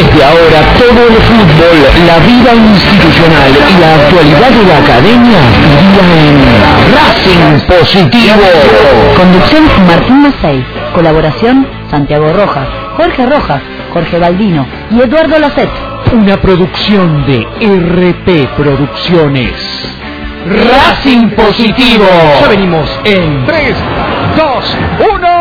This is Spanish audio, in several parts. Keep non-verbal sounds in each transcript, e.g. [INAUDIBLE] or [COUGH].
Desde ahora todo el fútbol, la vida institucional y la actualidad de la academia vivirá en Racing Positivo. Conducción Martín Macei. Colaboración Santiago Rojas, Jorge Rojas, Jorge Baldino y Eduardo Lacet. Una producción de RP Producciones. Racing Positivo. Ya venimos en 3, 2, 1.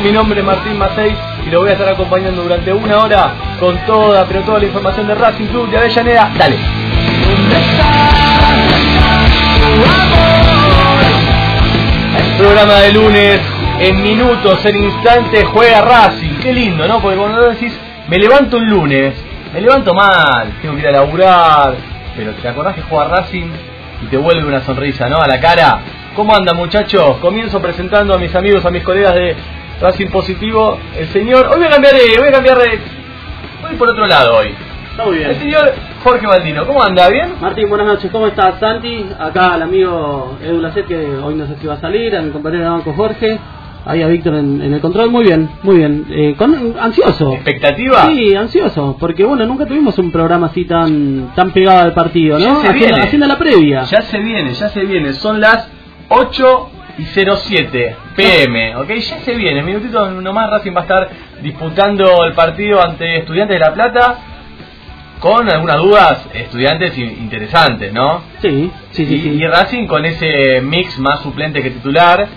Mi nombre es Martín Macei y lo voy a estar acompañando durante una hora con toda, pero toda la información de Racing Club de Avellaneda. Dale. Programa de lunes, en minutos, en instantes, juega Racing. Qué lindo, ¿no? Porque cuando decís, me levanto un lunes, me levanto mal, tengo que ir a laburar, pero te acordás que juega Racing y te vuelve una sonrisa, ¿no? A la cara. ¿Cómo anda muchachos? Comienzo presentando a mis amigos, a mis colegas de Racing Positivo, el señor. Hoy voy a cambiar de. Voy a cambiar de. Voy por otro lado hoy. Está muy bien. El señor Jorge Baldino, ¿cómo anda? ¿Bien? Martín, buenas noches. ¿Cómo estás, Santi? Acá el amigo Edu Lacet, que hoy no sé si va a salir, a mi compañero de banco Jorge. Ahí a Víctor en, en el control. Muy bien, muy bien. Eh, con, ansioso. ¿Expectativa? Sí, ansioso. Porque bueno, nunca tuvimos un programa así tan tan pegado al partido, Ya ¿no? se Haciendo, viene. haciendo la previa. Ya se viene, ya se viene. Son las 8 y 07 pm, ¿ok? Ya se viene. En minutito nomás Racing va a estar disputando el partido ante Estudiantes de La Plata. Con algunas dudas, estudiantes in- interesantes, ¿no? Sí, sí, sí. y, sí. y Racing con ese mix más suplente que titular,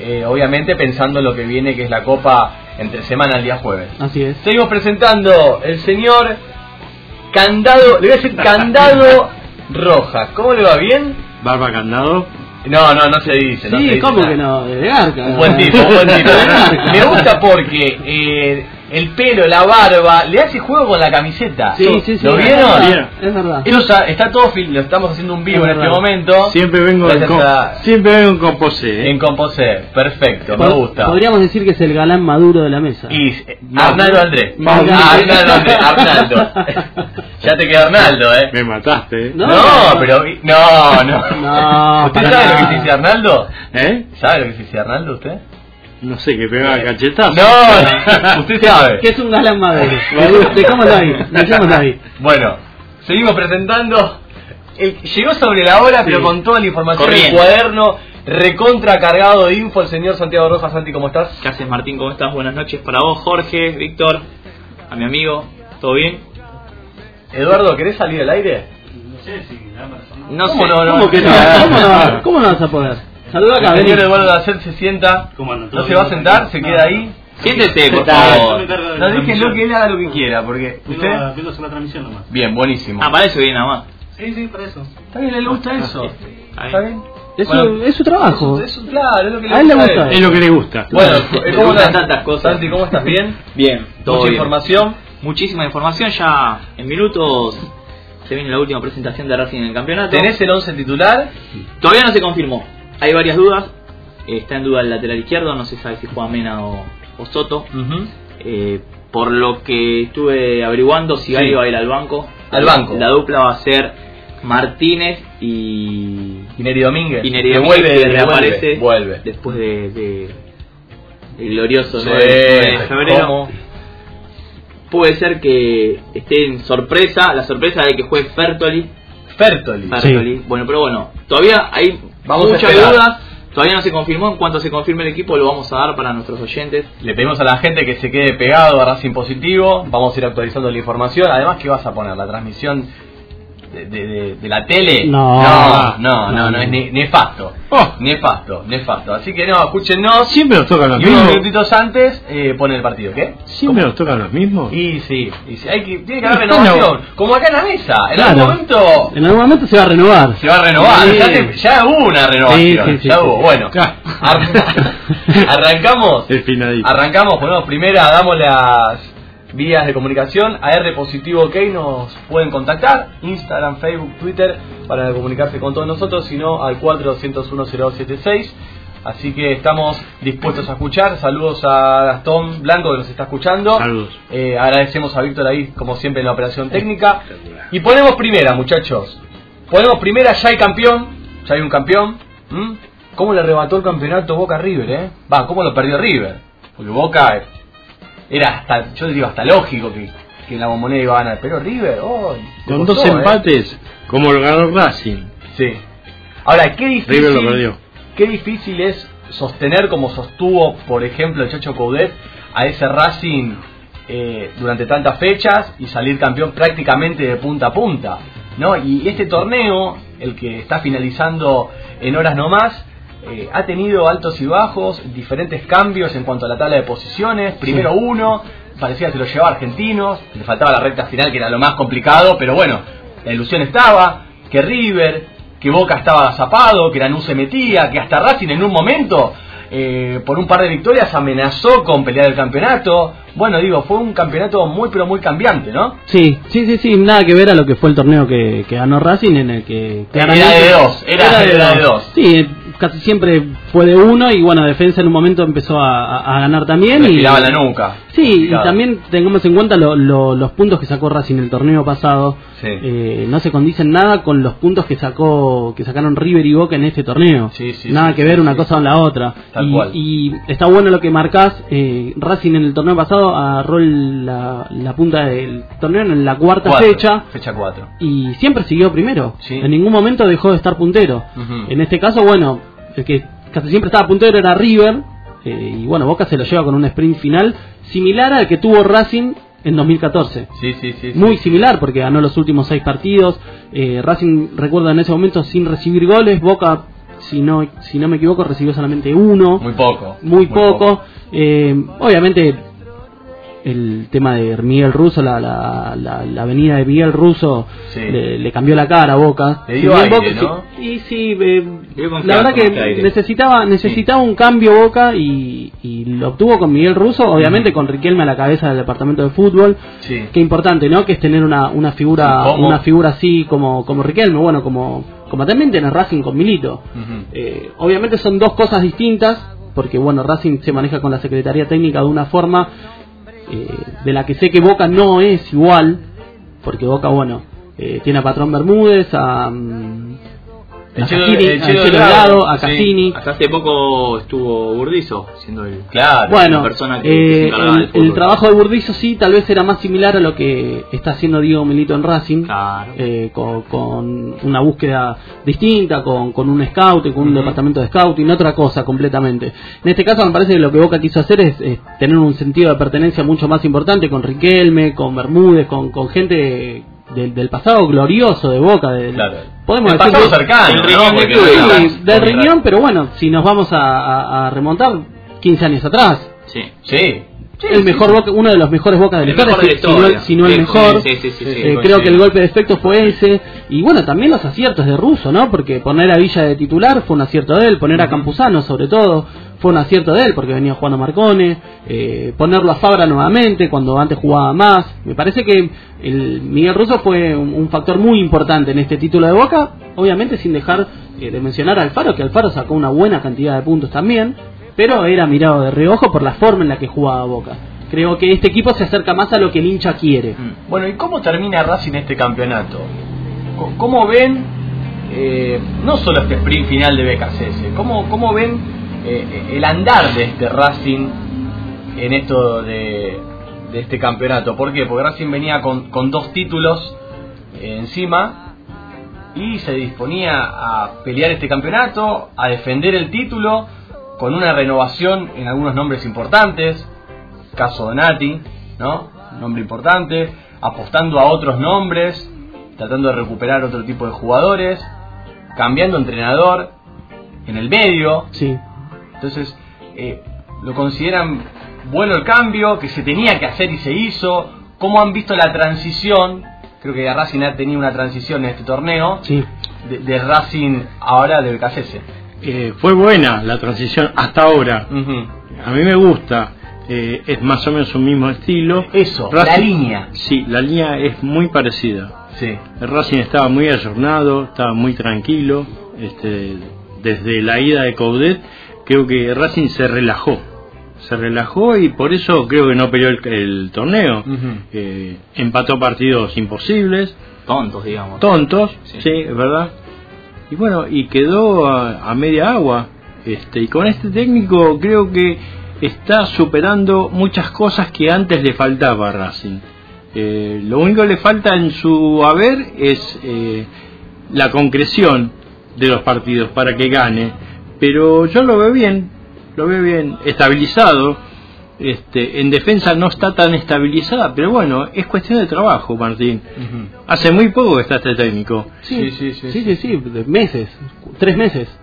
eh, obviamente pensando en lo que viene, que es la Copa entre semana el día jueves. Así es. Seguimos presentando el señor Candado, le voy a decir [LAUGHS] Candado Rojas. ¿Cómo le va? ¿Bien? Barba candado. No, no, no se dice. no se Sí, dice ¿cómo nada. que no? De Garca. Un buen tipo, un buen tipo. [LAUGHS] Me gusta porque eh, el pelo, la barba, le hace juego con la camiseta. Sí, sí, sí. ¿Lo es vieron? verdad. Es verdad. Eso está, está todo, fil- lo estamos haciendo un vivo Es en este momento. Siempre vengo en, a- siempre vengo en composé. ¿eh? En Composé, perfecto, me gusta. Podríamos decir que es el galán maduro de la mesa. Y eh, Arnaldo Andrés. Ah, Arnaldo Andrés, Arnaldo. [LAUGHS] ya te queda Arnaldo, ¿eh? Me mataste. ¿eh? No. No, pero. No, no. No, ¿Usted sabe lo que se dice Arnaldo? ¿Eh? ¿Sabe lo que se dice Arnaldo usted? No sé, que pega cachetazo. No, [LAUGHS] usted sabe. Que es un galán maduro. Dejámoslo ahí. Dejémoslo ahí. Bueno, seguimos presentando. El- llegó sobre la hora, pero con toda la información del cuaderno, recontra cargado de info, el señor Santiago Rojas. Santi, ¿cómo estás? ¿Qué haces Martín? ¿Cómo estás? Buenas noches para vos, Jorge, Víctor, a mi amigo. ¿Todo bien? Eduardo, ¿querés salir al aire? No ¿Cómo sé. no, no? ¿Cómo que no? [LAUGHS] ¿Cómo no? ¿Cómo no vas a poder? Saluda acá, el señor Eduardo Dacet se sienta. no se va a sentar, se queda ahí. Siéntese, por favor. No, déjenlo que él haga lo que quiera, porque usted... Vengo a hacer la transmisión nomás. Bien, buenísimo. Ah, para eso viene nada más. Sí, sí, para eso. Está bien, le gusta eso. Está ¿Está bien. Es, Bueno, su, es su trabajo. Es claro, es lo que le A él le gusta. gusta Es lo que le gusta. Bueno, [LAUGHS] ¿cómo estás? tantas cosas. Santi, ¿cómo estás? ¿Bien? Bien, todo Mucha bien. información. Muchísima información. Ya en minutos se viene la última presentación de Racing en el campeonato. ¿Tenés el 11 titular? Todavía no se confirmó. Hay varias dudas. Está en duda el lateral izquierdo. No se sabe si juega Mena o, o Soto. Eh, por lo que estuve averiguando, si Sí. Va a ir al banco. Al banco. La dupla va a ser Martínez y. Y Neri Domínguez. Y Neri Que Domínguez vuelve, que reaparece Vuelve. después de. de el glorioso Sí, 9 de febrero. ¿cómo? Puede ser que esté en sorpresa, la sorpresa de que juegue Fertoli. Fertoli. Fertoli. Bueno, pero bueno, todavía hay Vamos a muchas dudas. Todavía no se confirmó. En cuanto se confirme el equipo, lo vamos a dar para nuestros oyentes. Le pedimos a la gente que se quede pegado a Racing Positivo. Vamos a ir actualizando la información. Además, ¿qué vas a poner? ¿La transmisión de, de- la tele? No. no, no, no, no, es ne- nefasto. Oh. Nefasto, nefasto. Así que no, escúchenos. Siempre nos tocan los Y unos mismos. minutitos antes eh, pone el partido. ¿Qué? Siempre nos tocan los mismos. Y sí, y sí, hay que, tiene que haber renovación. Como acá en la mesa. En Claro. algún momento En algún momento se va a renovar. se va a renovar. Sí. Ya, hubo una renovación. Sí, ya hubo. Bueno, Ya. ar- [LAUGHS] arrancamos. El. Arrancamos, ponemos primera, damos las vías de comunicación. A R Positivo OK nos pueden contactar. Instagram, Facebook, Twitter para comunicarse con todos nosotros. Si no, al 42010276. Así que estamos dispuestos a escuchar. Saludos a Gastón Blanco que nos está escuchando. Saludos. Eh, agradecemos a Víctor ahí, como siempre, en la operación técnica. Y ponemos primera, muchachos. Ponemos primera, ya hay campeón. Ya hay un campeón. ¿Mm? ¿Cómo le arrebató el campeonato Boca River, eh? Va, ¿cómo lo perdió River? Porque Boca era hasta, yo digo, hasta lógico que, que en la bombonera iba a ganar. Pero River, oh, Con costó, dos eh. empates, como lo ganó Racing. Sí. Ahora, qué difícil, River lo perdió. qué difícil es sostener como sostuvo, por ejemplo, el Chacho Coudet a ese Racing eh, durante tantas fechas y salir campeón prácticamente de punta a punta. ¿no? Y este torneo, el que está finalizando en horas nomás, eh, ha tenido altos y bajos, diferentes cambios en cuanto a la tabla de posiciones. Primero uno, parecía que se lo llevaba Argentinos, le faltaba la recta final que era lo más complicado, pero bueno, la ilusión estaba, que River, que Boca estaba zapado, que Lanús se metía, que hasta Racing en un momento, eh, por un par de victorias, amenazó con pelear el campeonato. Bueno, digo, fue un campeonato muy pero muy cambiante, ¿no? Sí, sí, sí, sí, nada que ver a lo que fue el torneo que, que ganó Racing en el que Era de dos, era- era de dos. Sí, casi siempre fue de uno y bueno, Defensa en un momento empezó a, ganar también. y Respiraba la nuca. Sí, y también tengamos en cuenta lo- lo- los puntos que sacó Racing el torneo pasado. Sí. Eh, no se condicen nada con los puntos que sacó que sacaron River y Boca en este torneo. Sí, sí, nada que ver una cosa con la otra. Tal y, cual. y está bueno lo que marcás. eh, Racing en el torneo pasado agarró la, la punta del torneo en la cuarta Cuatro, fecha Fecha 4. y siempre siguió primero. En ningún momento dejó de estar puntero. En este caso, bueno, el que casi siempre estaba puntero era River. eh, y bueno, Boca se lo lleva con un sprint final similar al que tuvo Racing en 2014. Sí, sí, sí. sí. Muy similar porque ganó los últimos seis partidos. Eh, Racing, recuerda en ese momento, sin recibir goles. Boca, si no, si no me equivoco, recibió solamente uno Muy poco. muy poco. Eh, obviamente, el tema de Miguel Russo, la, la, la, la venida de Miguel Russo, Sí. le, le cambió la cara a Boca. Le dio aire, Boca- ¿no? sí, y sí, eh, la verdad que necesitaba necesitaba un cambio Boca y, y lo obtuvo con Miguel Russo, obviamente con Riquelme a la cabeza del departamento de fútbol. Sí. Qué importante, ¿no? Que es tener una, una figura una figura así como, como Riquelme, bueno, como, como también tenés Racing con Milito. Eh, obviamente son dos cosas distintas, porque bueno, Racing se maneja con la Secretaría Técnica de una forma eh, de la que sé que Boca no es igual, porque Boca, bueno, eh, tiene a Patrón Bermúdez, a, mm, El Cassini, el Delgado, a sí. Hasta hace poco estuvo Burdizo, siendo el. Claro. Bueno, la persona que- que se eh, encargaba el, del fútbol. el trabajo de Burdizo sí, tal vez era más similar a lo que está haciendo Diego Milito en Racing. Claro. eh, con, con una búsqueda distinta, con, con un scout, con un departamento de scouting, otra cosa completamente. En este caso me parece que lo que Boca quiso hacer es, es tener un sentido de pertenencia mucho más importante con Riquelme, con Bermúdez, con, con gente del, del pasado glorioso de Boca. Del, Claro. Podemos El decir pasado que- cercano, el riñón no del riñón, pero bueno, si nos vamos a, a- a remontar 15 años atrás, Sí. Sí. El mejor Boca, uno de los mejores Boca de la historia, de si, no, historia. si no el mejor. sí, sí, Eh, creo que el golpe de efecto fue ese. Y bueno, también los aciertos de Russo, ¿no? Porque poner a Villa de titular fue un acierto de él, poner a Campuzano sobre todo fue un acierto de él porque venía jugando Marcone, eh, ponerlo a Fabra nuevamente cuando antes jugaba más. Me parece que el Miguel Russo fue un, un factor muy importante en este título de Boca, obviamente sin dejar eh, de mencionar a Alfaro, que Alfaro sacó una buena cantidad de puntos también, pero era mirado de reojo por la forma en la que jugaba Boca. Creo que este equipo se acerca más a lo que el hincha quiere. Mm. Bueno, ¿y cómo termina Racing este campeonato? ¿Cómo ven, eh, no solo este sprint final de BKCS, cómo, cómo ven eh, el andar de este Racing en esto de, de este campeonato? ¿Por qué? Porque Racing venía con, con dos títulos eh, encima y se disponía a pelear este campeonato, a defender el título, con una renovación en algunos nombres importantes, caso Donati, ¿no? Nombre importante, apostando a otros nombres, tratando de recuperar otro tipo de jugadores, cambiando entrenador en el medio. Sí. Entonces, eh, lo consideran bueno el cambio, que se tenía que hacer y se hizo. ¿Cómo han visto la transición? Creo que Racing ha tenido una transición en este torneo. Sí. De, de Racing ahora del BKCS. Eh, fue buena la transición hasta ahora. A mí me gusta. eh, es más o menos un mismo estilo. Eso, la línea. Sí, la línea es muy parecida. Sí. El Racing estaba muy ayornado, estaba muy tranquilo. Este, desde la ida de Coudet, creo que Racing se relajó. Se relajó y por eso creo que no peleó el, el torneo. Eh, empató partidos imposibles, Tontos, digamos. tontos, Sí. sí, es verdad. Y bueno, y quedó a, a media agua. Este, y con este técnico creo que está superando muchas cosas que antes le faltaba a Racing. Eh, lo único que le falta en su haber es eh, la concreción de los partidos para que gane. Pero yo lo veo bien, lo veo bien, estabilizado. Este, en defensa no está tan estabilizada, pero bueno, es cuestión de trabajo, Martín. Hace muy poco que está este técnico. Sí, sí, sí. Sí, sí, sí, meses, tres meses.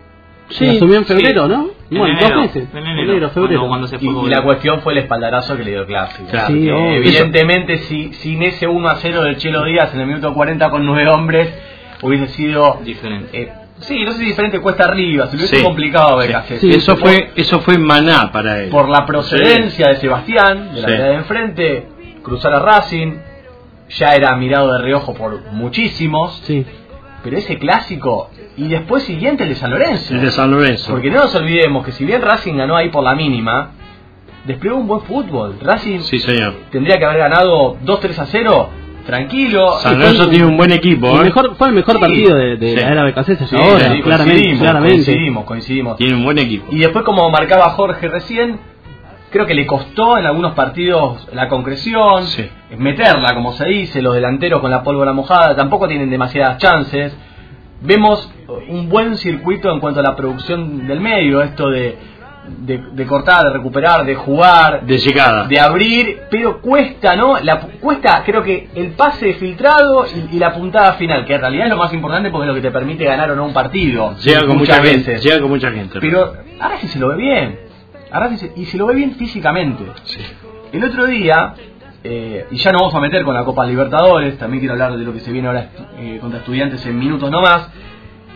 Sí, asumió en sí. febrero, ¿no? En bueno, enero, dos meses. en enero, febrero. cuando- cuando se Y, fue y la cuestión fue el espaldarazo que le dio Clásico. Claro. Sí, evidentemente, si, sin ese 1 a 0 del Chelo Díaz en el minuto 40 con nueve hombres, hubiese sido. Diferente. eh, sí, no sé si diferente cuesta arriba, se lo hubiese Sí. complicado a Sí. BKC. Sí, eso fue eso fue maná para él. Por la procedencia de Sebastián, de la de enfrente, cruzar a Racing, ya era mirado de reojo por muchísimos, Sí. pero ese clásico, y después siguiente el de San Lorenzo. el de San Lorenzo. Porque no nos olvidemos que si bien Racing ganó ahí por la mínima, desplegó un buen fútbol. Racing Sí, señor. tendría que haber ganado 2-3 a 0, tranquilo. San Lorenzo tiene un buen equipo, El ¿eh? mejor, fue el mejor Sí. partido de, de Sí. la era BKC Sí, ahora, sí, claramente, coincidimos, claramente. coincidimos, coincidimos. Tiene un buen equipo. Y después, como marcaba Jorge recién, creo que le costó en algunos partidos la concreción, Sí. meterla, como se dice, los delanteros con la pólvora mojada, tampoco tienen demasiadas chances. Vemos un buen circuito en cuanto a la producción del medio, esto de, de, de cortar, de recuperar, de jugar, De llegada. de abrir, pero cuesta, ¿no? La, cuesta, creo que el pase filtrado y, y la puntada final, que en realidad es lo más importante porque es lo que te permite ganar o no un partido. Llega con muchas mucha gente. veces. Llega con mucha gente. Pero ahora sí se lo ve bien. Ahora sí se- y se lo ve bien físicamente. Sí. El otro día, eh, y ya nos vamos a meter con la Copa Libertadores, también quiero hablar de lo que se viene ahora eh, contra estudiantes en minutos nomás.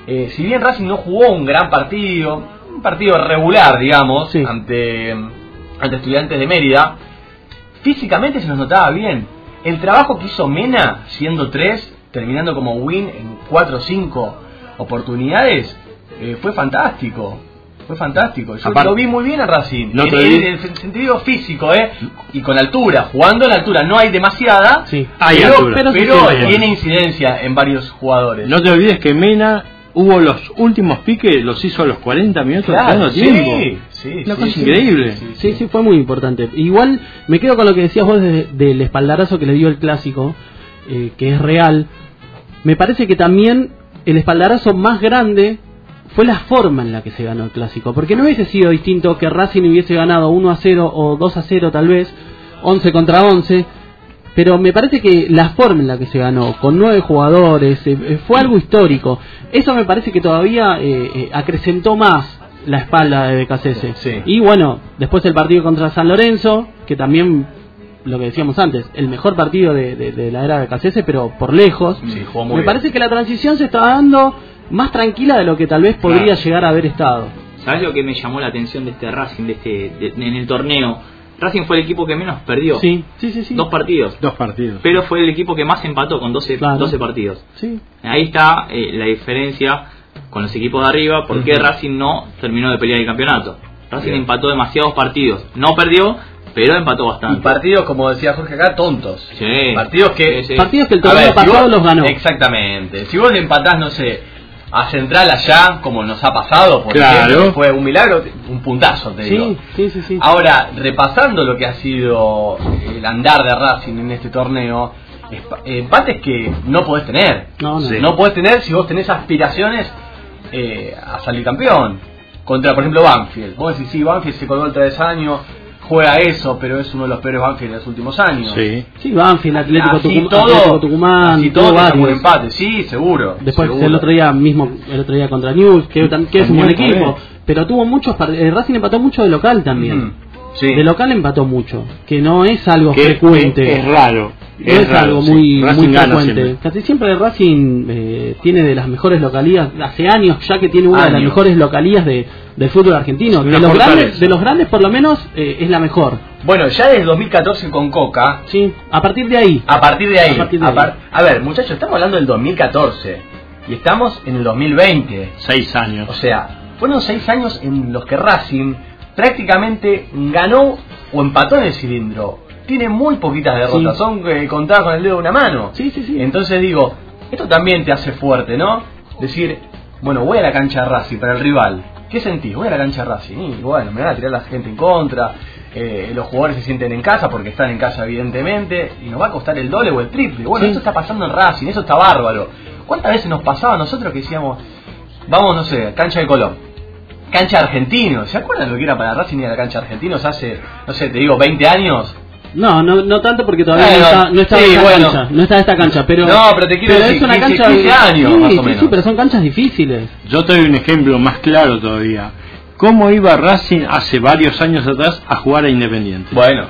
Eh, si bien Racing no jugó un gran partido, un partido regular, digamos, Sí. ante, ante estudiantes de Mérida, físicamente se nos notaba bien. El trabajo que hizo Mena, siendo tres, terminando como win en cuatro o cinco oportunidades, eh, fue fantástico. Fue fantástico. Yo Aparte- lo vi muy bien a Racing. No en, te en el sentido físico, ¿eh? Y con altura. Jugando en altura no hay demasiada. Sí. Hay pero, altura. pero, Pero sí tiene. tiene incidencia en varios jugadores. No te olvides que Mena hubo los últimos piques, los hizo a los 40 minutos Claro, segundo tiempo. sí, sí, Una sí, cosa sí, increíble. sí, Sí, sí, fue muy importante. Igual me quedo con lo que decías vos de- del espaldarazo que le dio el clásico, eh, que es real. Me parece que también el espaldarazo más grande fue la forma en la que se ganó el clásico. Porque no hubiese sido distinto que Racing hubiese ganado 1 a 0 o 2 a 0 tal vez, 11 contra 11. Pero me parece que la forma en la que se ganó, con nueve jugadores, eh, eh, fue algo histórico. Eso me parece que todavía eh, eh, acrecentó más la espalda de BKCS. Sí. Y bueno, después el partido contra San Lorenzo, que también, lo que decíamos antes, el mejor partido de, de- de la era de BKCS, pero por lejos. Sí, jugó muy me bien. parece que la transición se está dando más tranquila de lo que tal vez podría Claro. llegar a haber estado. ¿Sabes lo que me llamó la atención de este Racing, de este, de- en el torneo? Racing fue el equipo que menos perdió. Sí, sí, sí, sí. Dos partidos. Dos partidos. Pero fue el equipo que más empató con 12, Claro. 12 partidos. Sí. Ahí está eh, la diferencia con los equipos de arriba, porque. Racing no terminó de pelear el campeonato. Racing Bien. empató demasiados partidos. No perdió, pero empató Y bastante. partidos, como decía Jorge acá, tontos. Sí. Partidos que... Sí, sí. Partidos que el torneo ver, si pasado vos- los ganó. Exactamente. Si vos le empatás, no sé, a Central allá, como nos ha pasado, por Claro. ejemplo, fue un milagro, un puntazo, te digo. Sí, sí, sí, sí. Ahora, repasando lo que ha sido el andar de Racing en este torneo, empates que no podés tener. No, no. No podés tener si vos tenés aspiraciones eh, a salir campeón. Contra, por ejemplo, Banfield. Vos decís, sí, Banfield se colgó el travesaño, juega eso, pero es uno de los peores Banfield de los últimos años. Sí. Sí, Banfield, Atlético, así Tucum- todo, Atlético Tucumán, así todo saca un empate, sí, seguro. Después seguro. el otro día mismo, el otro día contra News, que, es un buen equipo, pero tuvo muchos par- eh, Racing empató mucho de local también. Sí. De local empató mucho, que no es algo Que frecuente. Es, es raro. No es, raro, algo muy, muy frecuente. siempre. Casi siempre Racing eh, tiene de las mejores localías, hace años ya que tiene una de las mejores localías de, del fútbol argentino. De los, grandes, de los grandes por lo menos eh, es la mejor. Bueno, ya desde 2014 con Coca, Sí, a partir de ahí. A partir de ahí. A partir de a, ahí. par- a ver, muchachos, estamos hablando del 2014 y estamos en el 2020. Seis años. O sea, fueron seis años en los que Racing prácticamente ganó o empató en el cilindro. Tiene muy poquitas derrotas, Sí. son eh, contadas con el dedo de una mano. Sí, sí, sí. Entonces digo, esto también te hace fuerte, ¿no? Decir, bueno, voy a la cancha de Racing para el rival. ¿Qué sentís? Voy a la cancha de Racing y bueno, me van a tirar la gente en contra. eh, los jugadores se sienten en casa porque están en casa evidentemente y nos va a costar el doble o el triple. Bueno, Sí. esto está pasando en Racing, eso está bárbaro. ¿Cuántas veces nos pasaba a nosotros que decíamos, vamos, no sé, cancha de Colón? Cancha argentino, ¿se acuerdan lo que era para Racing ir a la cancha argentinos hace, no sé, te digo, 20 años? No, no, no tanto porque todavía Bueno, no está, no está sí, esta bueno. cancha, no está esta cancha, pero No, pero te quiero decir, es una 15, cancha 15 años, sí, más o sí, menos. sí, pero son canchas difíciles. Yo te doy un ejemplo más claro todavía. ¿Cómo iba Racing hace varios años atrás a jugar a Independiente? Bueno,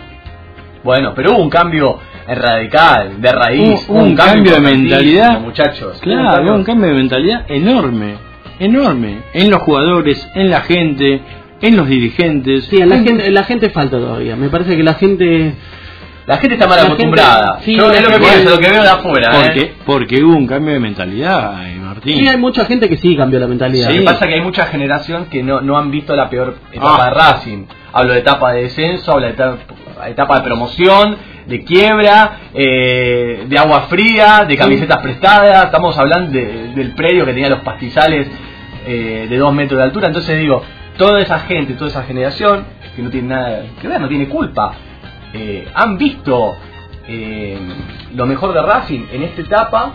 bueno, pero hubo un cambio radical, de raíz, Un- un cambio de importantísimo, mentalidad. muchachos. Claro, un cambio de mentalidad enorme, enorme, en los jugadores, en la gente, en los dirigentes. Sí, a la gente, la gente falta todavía. Me parece que la gente La gente está mal La acostumbrada. gente- sí, Yo es lo que pienso, lo que veo de afuera. Porque, ¿eh? porque hubo un cambio de mentalidad, eh, Martín. Sí, hay mucha gente que sí cambió la mentalidad. Lo Sí. que pasa es que hay mucha generación que no, no han visto la peor etapa Ah. de Racing. Hablo de etapa de descenso, hablo de etapa, etapa de promoción, de quiebra, eh, de agua fría, de camisetas prestadas. Estamos hablando de- del predio que tenía los pastizales eh, de dos metros de altura. Entonces digo, toda esa gente, toda esa generación, que no tiene nada que ver, no tiene culpa, eh, han visto eh, lo mejor de Racing en esta etapa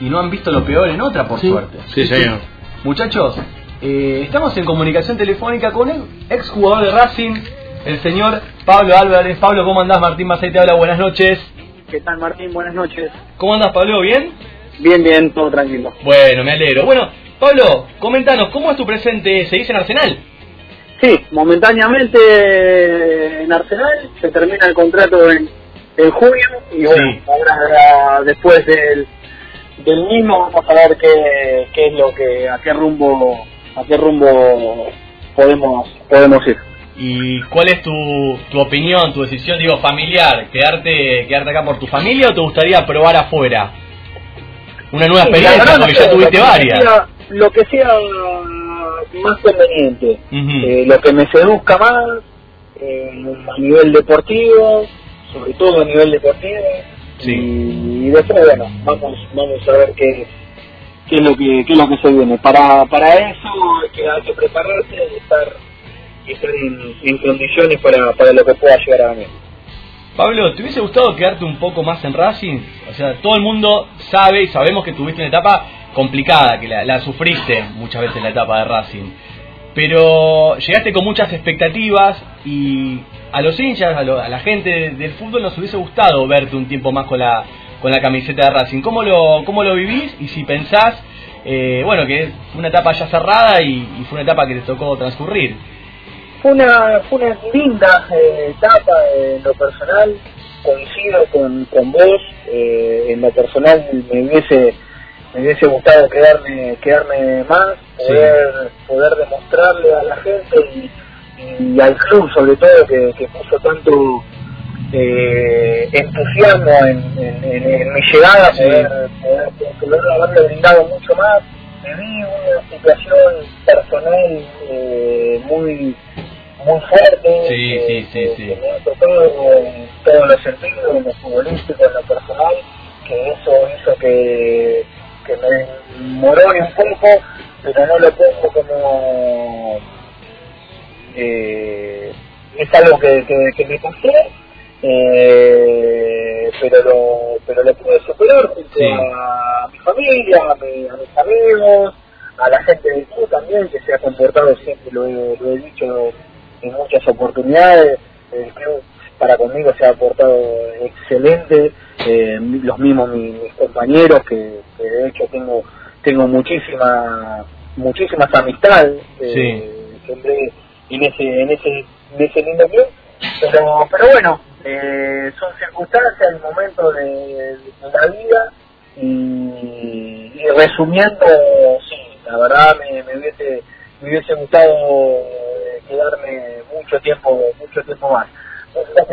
y no han visto lo peor en otra, por Sí. suerte. Sí, señor. Muchachos, eh, estamos en comunicación telefónica con el exjugador de Racing, el señor Pablo Álvarez. Pablo, ¿cómo andás? Martín Macei te habla, buenas noches. ¿Qué tal, Martín? Buenas noches. ¿Cómo andás, Pablo? ¿Bien? Bien, bien, todo tranquilo. Bueno, me alegro. Bueno, Pablo, comentanos, ¿cómo es tu presente? ¿Seguís en Arsenal? Sí, momentáneamente en Arsenal se termina el contrato en, en junio y bueno, Sí. ahora después del, del mismo vamos a ver qué, qué es lo que, a qué rumbo, a qué rumbo podemos, podemos ir. ¿Y cuál es tu, tu opinión, tu decisión, digo, familiar? ¿Quedarte, ¿Quedarte acá por tu familia o te gustaría probar afuera? Una nueva Sí, experiencia, porque ya tuviste varias. Lo que sea más conveniente. Eh, lo que me seduzca más eh, a nivel deportivo, sobre todo a nivel deportivo. Sí. Y, y después, bueno, vamos, vamos a ver qué, qué, es lo que, qué es lo que se viene. Para, para eso hay que, hay que prepararse y estar, y estar en, en condiciones para, para lo que pueda llegar a venir. Pablo, ¿te hubiese gustado quedarte un poco más en Racing? O sea, todo el mundo sabe y sabemos que tuviste una etapa complicada, que la, la sufriste muchas veces la etapa de Racing. Pero llegaste con muchas expectativas y a los hinchas, a, lo- a la gente del fútbol nos hubiese gustado verte un tiempo más con la, con la camiseta de Racing. ¿Cómo lo, cómo lo vivís? Y si pensás, eh, bueno, que fue una etapa ya cerrada y fue una etapa que te tocó transcurrir. Fue una, fue una linda eh, etapa en lo personal, coincido con, con vos, eh, en lo personal me hubiese, me hubiese gustado quedarme, quedarme más, poder, poder demostrarle a la gente y, y al club sobre todo que, que puso tanto eh, entusiasmo en, en- en- en mi llegada, Sí. poder, poder, poder haberle brindado mucho más. Viví una situación personal eh, muy muy fuerte. Sí, sí, sí, que- sí. que me ha tocado en todos los sentidos, en lo futbolístico, en lo personal, que eso hizo que, que me morone un poco, pero no lo pongo como... Eh, es algo que, que, que me pasó, eh, pero lo pero lo pude superar junto Sí. a mi familia, a, mi- a mis amigos, a la gente del club también, que se ha comportado siempre, lo he, lo he dicho en muchas oportunidades, el club para conmigo se ha portado excelente, eh, los mismos mis, mis compañeros, que, que de hecho tengo tengo muchísima muchísimas amistades, eh, Sí. siempre en ese en ese en ese lindo club, pero pero bueno, eh, son circunstancias, momentos de, de la vida y, y resumiendo, sí, la verdad me, me hubiese me hubiese gustado eh, quedarme mucho tiempo mucho tiempo más.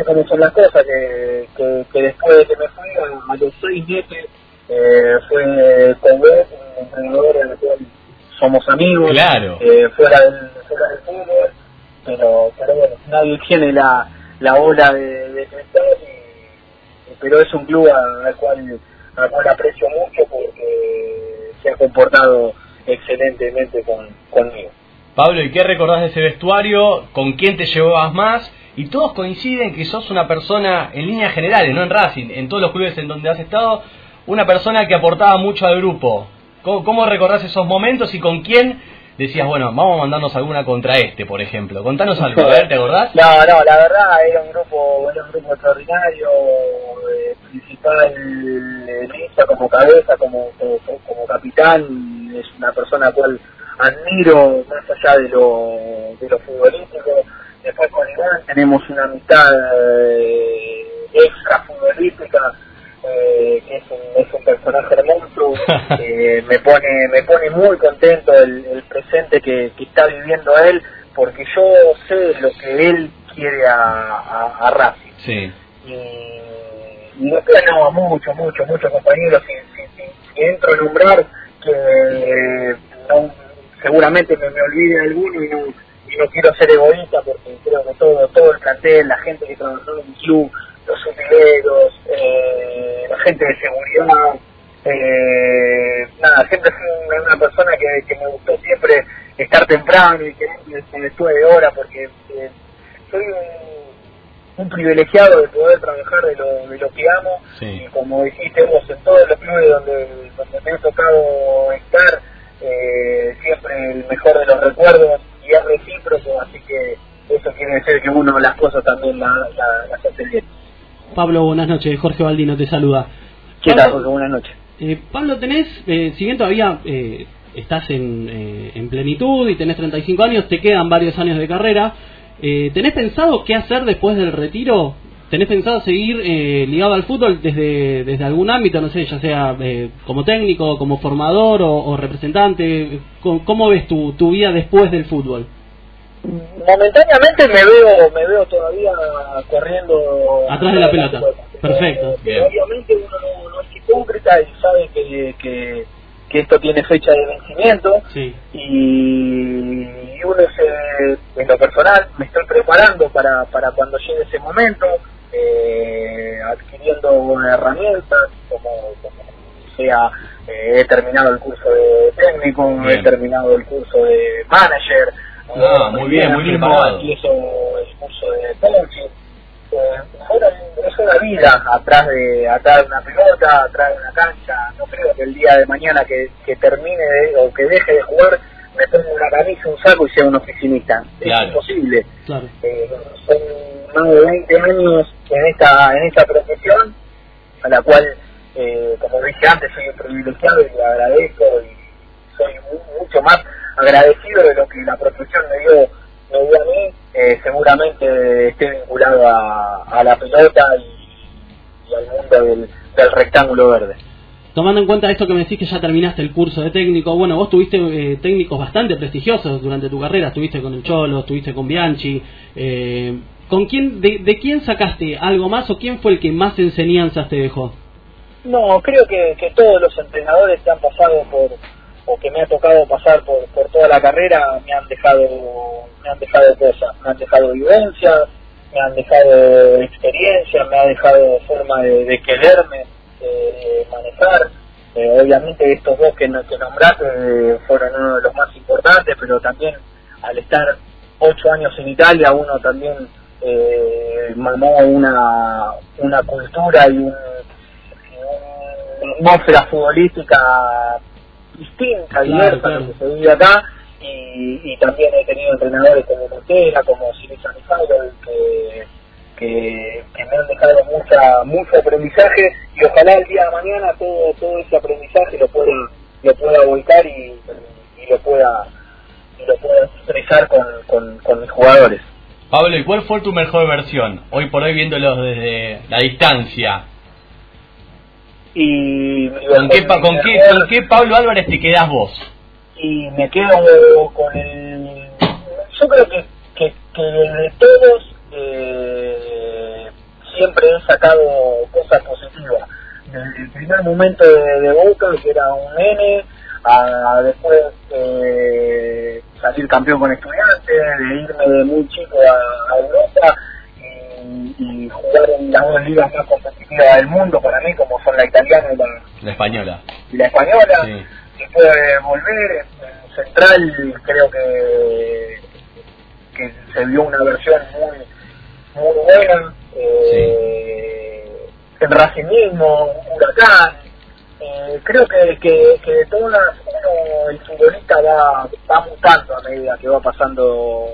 Cómo son las cosas, que, que, que después de que me fui a, los seis meses eh, fue con vos, un entrenador en el cual somos amigos, Claro. eh, fuera, del, fuera del fútbol, pero, pero bueno, nadie tiene la, la ola de, de cristal, y- pero es un club al cual, al cual aprecio mucho porque se ha comportado excelentemente con, conmigo. Pablo, ¿y qué recordás de ese vestuario? ¿Con quién te llevabas más? Y todos coinciden que sos una persona, en líneas generales, no en Racing, en todos los clubes en donde has estado, una persona que aportaba mucho al grupo. ¿Cómo, cómo recordás esos momentos y con quién decías, bueno, vamos a mandarnos alguna contra este, por ejemplo? Contanos algo, a ver, ¿te acordás? No, no, la verdad era un grupo, era un grupo extraordinario, eh, principal eh, como cabeza, como, como, capitán, es una persona cual admiro más allá de lo, de lo futbolístico. Después con Iván tenemos una amistad eh, extra futbolística, eh, que es un, es un personaje hermoso, [LAUGHS] eh, me pone me pone muy contento el, el presente que, que está viviendo él, porque yo sé lo que él quiere a, a, a Racing. Sí. Y, y no, muchos, muchos, muchos compañeros, si, si, si, si entro a nombrar, que eh, no, seguramente me, me olvide de alguno y no, y no quiero ser egoísta porque creo que todo, todo el plantel, la gente que trabajó en el club, los utileros, eh, la gente de seguridad, eh, nada, siempre fui una, persona que, que me gustó siempre estar temprano y que después de hora porque eh, soy un, un privilegiado de poder trabajar de lo, de lo que amo Sí. y como dijiste vos, en todos los clubes donde, donde me ha tocado estar, eh, siempre el mejor de los recuerdos y es recíproco, así que eso quiere decir que uno las cosas también la- la- las hace bien. Pablo, buenas noches. Jorge Baldino te saluda. ¿Qué Pablo, tal, Jorge? Buenas noches. eh, Pablo, tenés, eh, si bien todavía eh, estás en, eh, en plenitud y tenés 35 años, te quedan varios años de carrera, eh, ¿tenés pensado qué hacer después del retiro? ¿Tenés pensado seguir eh, ligado al fútbol desde, desde algún ámbito, no sé, ya sea eh, como técnico, como formador o, o representante? ¿Cómo, cómo ves tu, tu vida después del fútbol? Momentáneamente me veo me veo todavía corriendo Atrás de la pelota. Perfecto. Pero obviamente uno no, no es hipócrita y sabe que, que, que esto tiene fecha de vencimiento Sí. y, y uno se, en lo personal me estoy preparando para, para cuando llegue ese momento, eh, adquiriendo herramientas como, como sea, eh, he terminado el curso de técnico, Bien. he terminado el curso de manager, Ah, muy bien, muy bien preparado. Y eso, el curso de coaching. Eh, es una vida atrás de, atrás de una pelota, atrás de una cancha. No creo que el día de mañana que, que termine de- o que deje de jugar me ponga una camisa, un saco y sea un oficinista. Claro. Es imposible. Claro. Eh, son más de 20 años en esta, en esta profesión, a la cual, eh, como dije antes, soy un privilegiado y le agradezco y soy mu- mucho más agradecido de lo que la profesión me dio, me dio a mí. Eh, seguramente esté vinculado a, la pelota y, al mundo del, del rectángulo verde. Tomando en cuenta esto que me decís que ya terminaste el curso de técnico, bueno, vos tuviste eh, técnicos bastante prestigiosos durante tu carrera, estuviste con el Cholo, estuviste con Bianchi. Eh, ¿Con quién, de, quién sacaste algo más o quién fue el que más enseñanzas te dejó? No, creo que, que todos los entrenadores que han pasado por, o que me ha tocado pasar por, por toda la carrera me han dejado me han dejado cosas, me han dejado vivencias, me han dejado experiencia, me ha dejado forma de, quererme, de manejar. Eh, obviamente estos dos que, que nombraste eh, fueron uno de los más importantes, pero también al estar ocho años en Italia uno también eh, mamó una, una cultura y un, una atmósfera futbolística distinta, Claro, diversa a claro. lo que se vive acá y, y también he tenido entrenadores como Montera, como Mijailo, que, que, que me han dejado mucha, mucho aprendizaje y ojalá el día de mañana todo, todo ese aprendizaje lo pueda, lo pueda volcar y, y lo pueda y lo pueda expresar con, con, con mis jugadores. Pablo, ¿y cuál fue tu mejor versión? Hoy por hoy viéndolos desde la distancia. Y ¿Con qué, con qué, con qué Pablo Álvarez te quedás vos? y me quedo con el yo creo que que, que de todos eh, siempre he sacado cosas positivas desde el primer momento de, de Boca que era un nene a después eh, salir campeón con estudiantes de irme de muy chico a, a Europa y, y jugar en las dos ligas más competitivas del mundo para mí como son la italiana y la, La española. y la española Sí. después de volver en central creo que que se vio una versión muy muy buena eh, en Racing mismo Huracán eh, creo que, que, que de todas uno el futbolista va, va mutando a medida que va pasando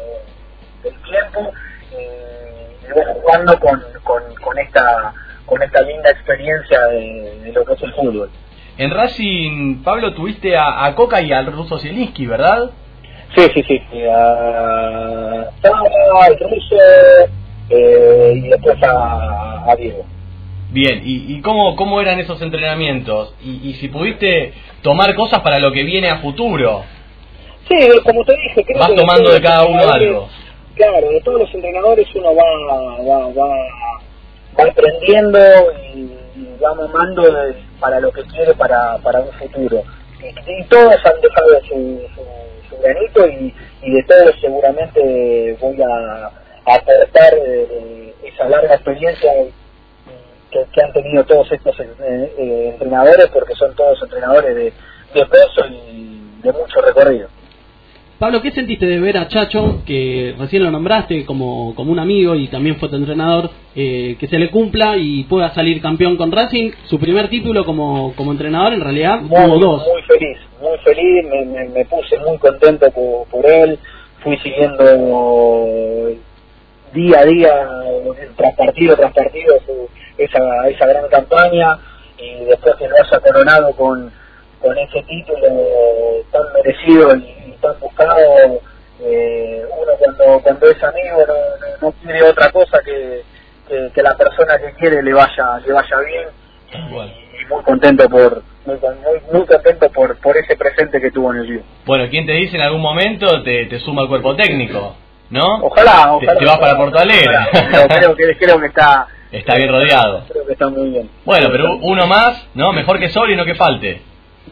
el tiempo eh, y va jugando con, con, con esta con esta linda experiencia de, de lo que es el fútbol En Racing, Pablo, tuviste a, a Coca y al ruso Zielinski, ¿verdad? Sí, sí, sí. sí, A Sara, al ruso eh, y después a, a Diego. Bien, ¿y, y cómo, cómo eran esos entrenamientos? Y, y si pudiste tomar cosas para lo que viene a futuro. Sí, como te dije, creo Vas que tomando de cada uno algo. Claro, de todos los entrenadores uno va, va, va, va aprendiendo y, y va mamando de- para lo que quiere para, para un futuro. Y, y todos han dejado su, su, su granito y, y de todos seguramente voy a, a aportar eh, esa larga experiencia que, que han tenido todos estos eh, eh, entrenadores porque son todos entrenadores de, de peso y de mucho recorrido. Pablo, ¿qué sentiste de ver a Chacho, que recién lo nombraste como, como un amigo y también fue tu entrenador, eh, que se le cumpla y pueda salir campeón con Racing? Su primer título como, como entrenador, en realidad, muy, tuvo dos. muy feliz, muy feliz, me, me, me puse muy contento por, por él, fui siguiendo día a día, tras partido tras partido, su- esa, esa gran campaña y después que lo haya coronado con, con ese título tan merecido y, y tan buscado, eh, uno cuando, cuando es amigo no, no, no quiere otra cosa que, que, que la persona que quiere le vaya, le vaya bien Bueno. y muy contento por muy, muy, muy contento por, por ese presente que tuvo en el club. Bueno, ¿quién te dice en algún momento te, te suma al cuerpo técnico? ¿No? Ojalá, ojalá. te vas para Porto Alegre. Creo que creo que está Está bien rodeado. creo que está muy bien. Bueno, pero uno más, ¿no? Mejor que sobre y no que falte.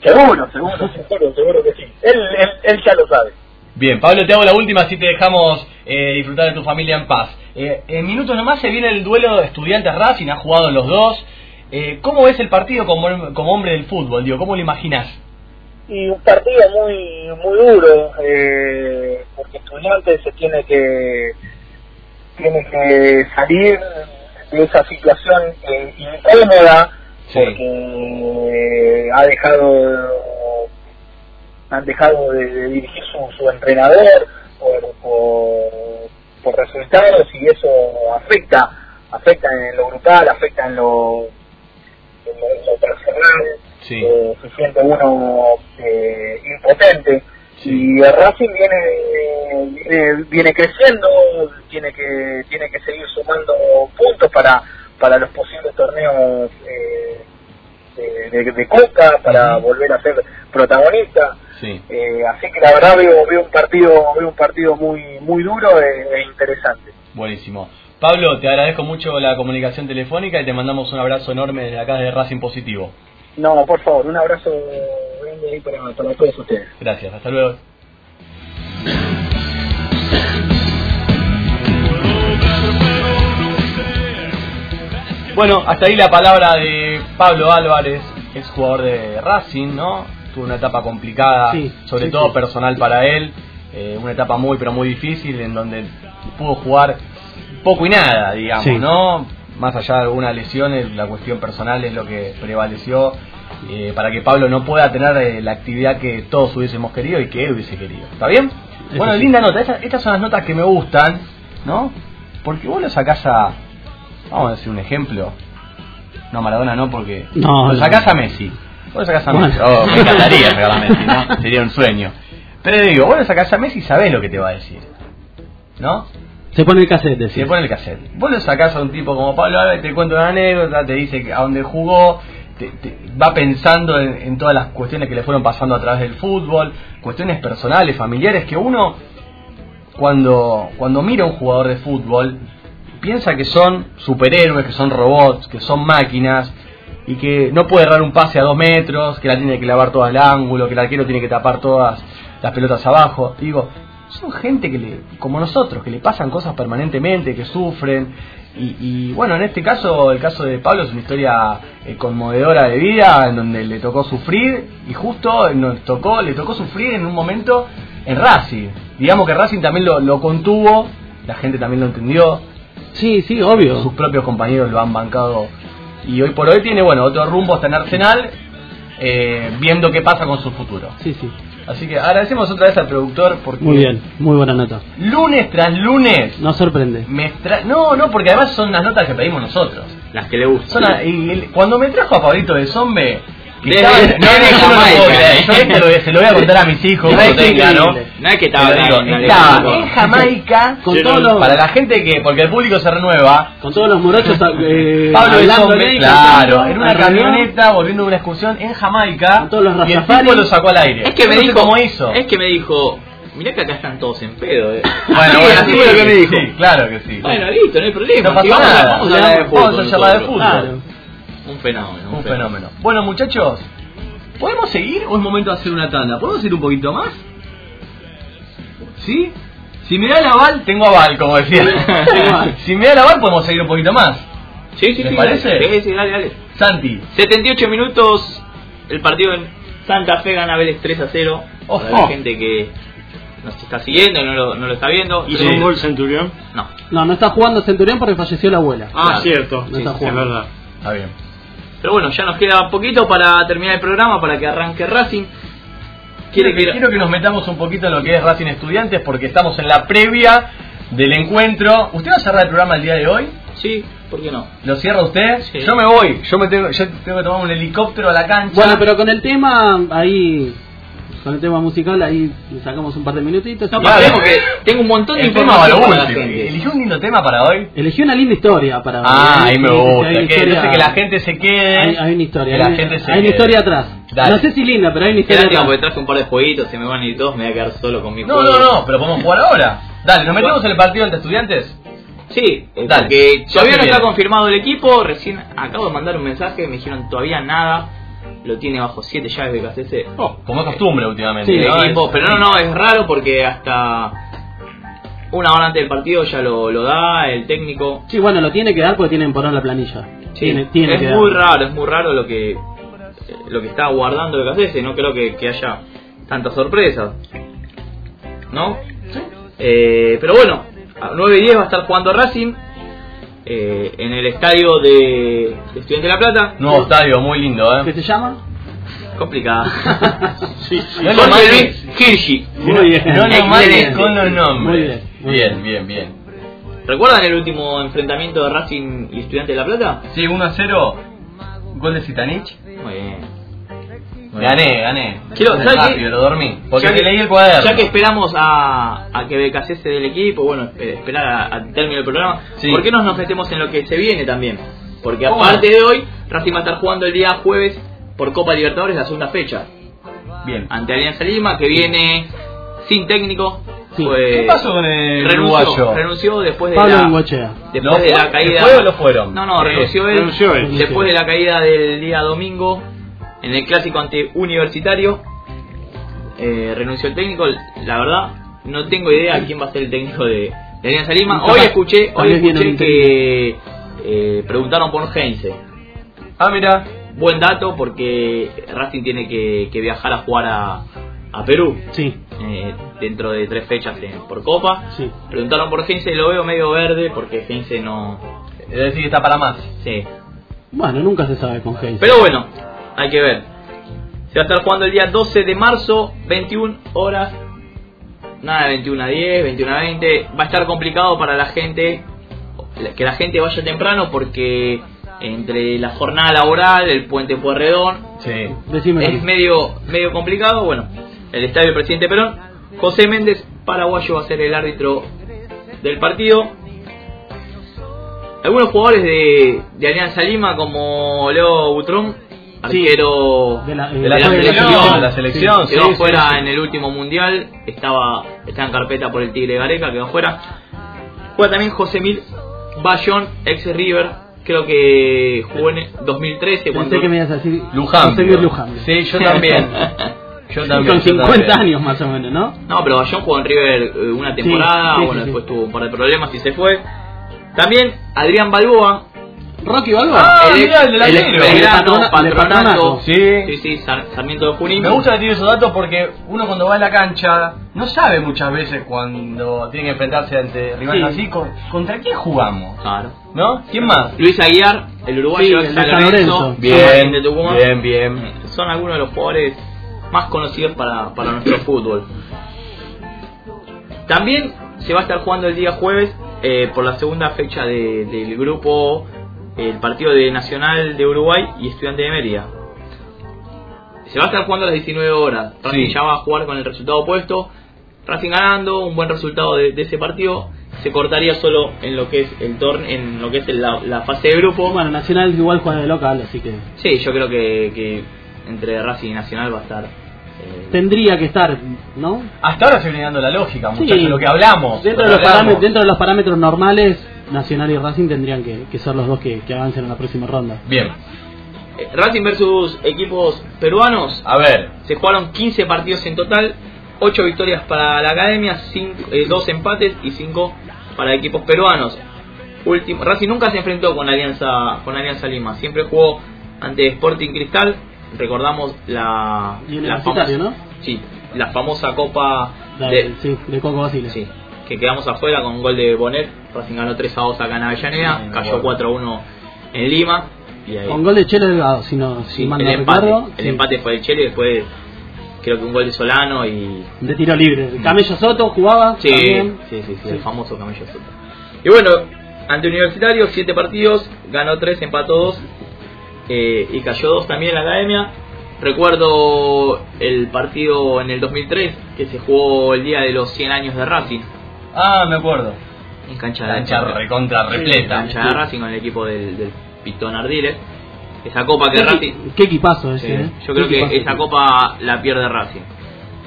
seguro, seguro, seguro, seguro que sí. Él, él, él ya lo sabe. Bien, Pablo, te hago la última, así te dejamos eh, disfrutar de tu familia en paz. Eh, en minutos nomás se viene el duelo de estudiantes Racing, has jugado los dos. Eh, ¿Cómo ves el partido como, como hombre del fútbol? Digo, ¿Cómo lo imaginas? y un partido muy muy duro eh, porque estudiantes se tiene que tiene que salir de esa situación eh, incómoda Sí. porque ha dejado han dejado de, de dirigir su, su entrenador por, por, por resultados y eso afecta afecta en lo grupal afecta en lo en lo, personal Sí. eh, se siente uno eh, impotente. Y el Racing viene, viene viene creciendo tiene que tiene que seguir sumando puntos para para los posibles torneos eh, de, de, de Copa para volver a ser protagonista Sí. Eh, así que la verdad veo, veo un partido veo un partido muy muy duro e, e interesante Buenísimo. Pablo, te agradezco mucho la comunicación telefónica y te mandamos un abrazo enorme desde acá de Racing Positivo. no por favor un abrazo grande ahí para, para todos ustedes. Gracias, hasta luego. Bueno, hasta ahí la palabra de Pablo Álvarez, ex jugador de Racing, ¿no? Tuvo una etapa complicada, Sí, sobre sí, todo sí. personal para él, eh, una etapa muy pero muy difícil en donde pudo jugar poco y nada, digamos, Sí. ¿no? Más allá de algunas lesiones, la cuestión personal es lo que prevaleció eh, para que Pablo no pueda tener eh, la actividad que todos hubiésemos querido y que él hubiese querido. ¿Está bien? Eso bueno, sí. linda nota. Estas, estas son las notas que me gustan, ¿no? Porque vos lo sacás a. Vamos a decir un ejemplo. No, Maradona no, porque. No, lo no. sacás a Messi. Vos lo sacás a Bueno. Messi. Oh, me encantaría sacar a Messi, ¿no? [LAUGHS] Sería un sueño. Pero digo, vos lo sacás a Messi y sabés lo que te va a decir. ¿No? Se pone el cassette, decís. le pone el cassette. Vos lo sacás a un tipo como Pablo Álvarez, te cuenta una anécdota, te dice que a dónde jugó, te, va pensando en, en todas las cuestiones que le fueron pasando a través del fútbol, cuestiones personales, familiares, que uno cuando, cuando mira a un jugador de fútbol piensa que son superhéroes, que son robots, que son máquinas y que no puede errar un pase a dos metros, que la tiene que lavar todo al ángulo, que el arquero tiene que tapar todas las pelotas abajo. Digo, son gente que le, como nosotros, que le pasan cosas permanentemente, que sufren. Y, y, bueno, en este caso, el caso de Pablo es una historia eh, conmovedora de vida, en donde le tocó sufrir y justo nos tocó, le tocó sufrir en un momento en Racing. Digamos que Racing también lo, lo contuvo, la gente también lo entendió, Sí, sí, obvio. sus propios compañeros lo han bancado y hoy por hoy tiene bueno otro rumbo hasta en Arsenal eh, viendo qué pasa con su futuro Sí, sí. Así que agradecemos otra vez al productor porque Muy bien, muy buena nota. lunes tras lunes Nos sorprende. me tra- no no porque además son las notas que pedimos nosotros Las que le gustan. Son a- y el- cuando me trajo a Pablito de Zombe Desde- estaba- desde no, no, yo no lo Jamaica. puedo creer. [LAUGHS] Yo esto lo- se lo voy a contar a mis hijos No es tenga, ¿no? increíble. No es que estaba digo, en estaba Jamaica Con todos los, para la gente que porque el público se renueva con todos los morochos [LAUGHS] eh, Pablo y claro, en una camioneta volviendo de una excursión en Jamaica Con todos los y el tipo lo sacó al aire. Es que me dijo. cómo hizo. Es que me dijo. Mirá que acá están todos en pedo, eh. [LAUGHS] Bueno, bueno, así sí, fue lo que me dijo. sí, claro que sí. Bueno, listo, no hay problema. No pasa Si vamos, a- nada. vamos a hablar de Vamos fútbol. a charlar de nosotros. fútbol. Claro. Un fenómeno. Un fenómeno. Bueno, muchachos, ¿podemos seguir o es momento de hacer una tanda? ¿Podemos ir un poquito más? ¿Sí? Si me da el aval, tengo aval, como decía. [LAUGHS] si me da el aval, podemos seguir un poquito más. Sí, sí, ¿Les sí. parece? dale. Sí, sí, dale, dale. Santi, 78 minutos. El partido en Santa Fe gana Vélez 3 a 0. Ojo. Para la gente que nos está siguiendo y no lo, no lo está viendo. ¿Hizo Sí. un gol Centurión? No. No, no está jugando Centurión porque falleció la abuela. Ah, Claro. cierto. No Sí, está sí, es jugando. verdad. está bien. Pero bueno, ya nos queda poquito para terminar el programa, para que arranque Racing. Quiero Quiere que, que... quiero que nos metamos un poquito en lo que es Racing Estudiantes porque estamos en la previa del encuentro. ¿Usted va a cerrar el programa el día de hoy? Sí, ¿por qué no? ¿Lo cierra usted? Sí. Yo me voy. Yo me tengo, yo tengo que tomar un helicóptero a la cancha. Bueno, pero con el tema ahí, con el tema musical ahí le sacamos un par de minutitos. No, Claro. tengo un montón de información para la gente. Eligió un lindo tema para hoy. Elegí una linda historia para Ah, hay- ahí me gusta. hay una Que, historia- que la gente se quede. hay, hay una historia, Que la hay, gente se hay una historia atrás. Dale. No sé si linda, pero hay una historia porque atrás. traje un par de jueguitos, se me van a ir todos, me voy a quedar solo con mi No, juego. no, no, pero podemos jugar ahora. Dale, ¿nos metemos en el partido ante estudiantes? Sí, eh, Dale. porque todavía no está confirmado el equipo, recién acabo de mandar un mensaje, me dijeron todavía nada, lo tiene bajo 7 llaves de KCC. Oh, como es costumbre últimamente. Sí, el ¿no? equipo, Es- pero no, no, es raro porque hasta una hora antes del partido ya lo, lo da el técnico. Sí, bueno, lo tiene que dar porque tienen que poner la planilla. Sí, tiene, tiene es que muy dar. raro, es muy raro lo que lo que está guardando de KCC, no creo que, que haya tantas sorpresas. ¿No? Eh, pero bueno, a 9 y 10 va a estar jugando Racing eh, en el estadio de, Estudiantes de La Plata. Nuevo estadio, muy lindo, ¿Qué ¿eh? se llama? Complicada. [LAUGHS] Sí, sí. No lo Jorge mates- Luis Hirschi. Muy bien. No lo con los nombres. Muy bien, muy bien, bien, bien. ¿Recuerdan el último enfrentamiento de Racing y Estudiantes de La Plata? Sí, 1 a 0. Gol de Zitanich. Muy bien. Gané, gané. Quiero- Fue ¿sabe rápido, lo dormí. Porque Ya que- leí el cuaderno. Ya que esperamos a, a que BKC se dé el equipo, bueno, espe- esperar a- al término del programa, Sí. ¿por qué no nos metemos en lo que se viene también? Porque aparte de hoy, Racing va a estar jugando el día jueves por Copa Libertadores la segunda fecha Bien. ante Alianza Lima, que viene sin técnico. Sí. pues, ¿Qué pasó con el renunció, uruguayo? renunció después de Pablo la, después ¿Lo de fue? la caída. ¿Se fue o lo fueron? No, no, Eh, renunció él. renunció él. Después de la caída del día domingo En el clásico ante Universitario eh, renunció el técnico. La verdad, no tengo idea quién va a ser el técnico de, de Alianza Lima. Hoy escuché, hoy escuché que eh, preguntaron por Heinze. Ah, mira. Buen dato porque Racing tiene que, que viajar a jugar a, a Perú Sí, eh, dentro de tres fechas en- por Copa. sí. Preguntaron por Heinze, lo veo medio verde porque Heinze no... Es decir, que está para más. Sí. Bueno, nunca se sabe con Hayes. Pero bueno, hay que ver. Se va a estar jugando el día 12 de marzo, 21 horas. Nada de 21 a 10, 21 a 20. Va a estar complicado para la gente que la gente vaya temprano porque entre la jornada laboral, el puente Pueyrredón, Sí. Es medio medio complicado. Bueno, el estadio del presidente Perón. José Méndez, paraguayo, va a ser el árbitro del partido. Algunos jugadores de, de Alianza Lima, como Leo Butrón. Arquero De la- De la, De la selección, la selección, quedó fuera en el último mundial, estaba está en carpeta por el Tigre Gareca, quedó fuera. Juega también José Mil Bayón, ex River, creo que jugó en el 2013 cuando Pensé que me ibas a decir Luján. José Luis Luján. Sí, yo también. [LAUGHS] Yo también. Con yo 50 también. años más o menos, ¿no? No, pero Bayón jugó en River eh, una temporada, Sí, sí, bueno, sí, después tuvo un par de problemas y se fue. También Adrián Balboa, Rocky Balboa. Ah, el, mirá, el ex Belgrano, El de Patronato. patronato, Sí. sí, sí, Sar- Sarmiento de Junín. Me gusta que tiene esos datos porque uno cuando va a la cancha no sabe muchas veces cuando tiene que enfrentarse ante rivales Sí. así con- contra quién jugamos, Claro. ¿no? ¿Quién más? Luis Aguiar, el uruguayo Sí, de San Lorenzo. Bien, de Tucumán. bien, bien. Son algunos de los jugadores más conocidos para, para nuestro fútbol. También se va a estar jugando el día jueves eh, por la segunda fecha de- del grupo el partido de Nacional de Uruguay y Estudiante de Mérida. Se va a estar jugando a las 19 horas. Racing Sí. ya va a jugar con el resultado opuesto. Racing ganando, un buen resultado de, de ese partido. Se cortaría solo en lo que es el torneo, en lo que es el- la, la fase de grupo. Bueno, Nacional igual juega de local, así que Sí, yo creo que, que entre Racing y Nacional va a estar. eh, tendría que estar, ¿no? Hasta ahora se viene dando la lógica, muchachos, Sí. lo que hablamos. Dentro lo de, que los hablamos. parámetros, dentro de los parámetros normales, Nacional y Racing tendrían que, que ser los dos que, que avancen en la próxima ronda. Bien, eh, Racing versus equipos peruanos. a ver, Se jugaron 15 partidos en total, 8 victorias para la academia, 2 empates y 5 para equipos peruanos. Último, Racing nunca se enfrentó con Alianza, con Alianza Lima, siempre jugó ante Sporting Cristal. Recordamos la, la famosa, sí, la famosa Copa sí, de Coco Basile. Sí, que quedamos afuera con un gol de Bonet. Racing ganó 3 a 2 acá en Avellaneda, Sí, cayó acuerdo. 4 a 1 en Lima. Y ahí, Con gol de Chelo Delgado, si, no, si sí, el, empate, recuerdo. el sí. empate fue de Chile, después creo que un gol de Solano y. De tiro libre. Camello Soto jugaba Sí, también. sí, sí, sí, Sí. el famoso Camello Soto. Y bueno, ante Universitario, 7 partidos, ganó 3, empató 2 eh, y cayó 2 también en la academia. Recuerdo el partido en el 2003 que se jugó el día de los 100 años de Racing ah, me acuerdo. En cancha de Cancha recontra repleta. cancha de Racing con el equipo del, del Pitón Ardiles. Esa copa que ¿Qué, Racing. qué equipazo ese, Sí, eh? yo creo que esa copa la pierde Racing.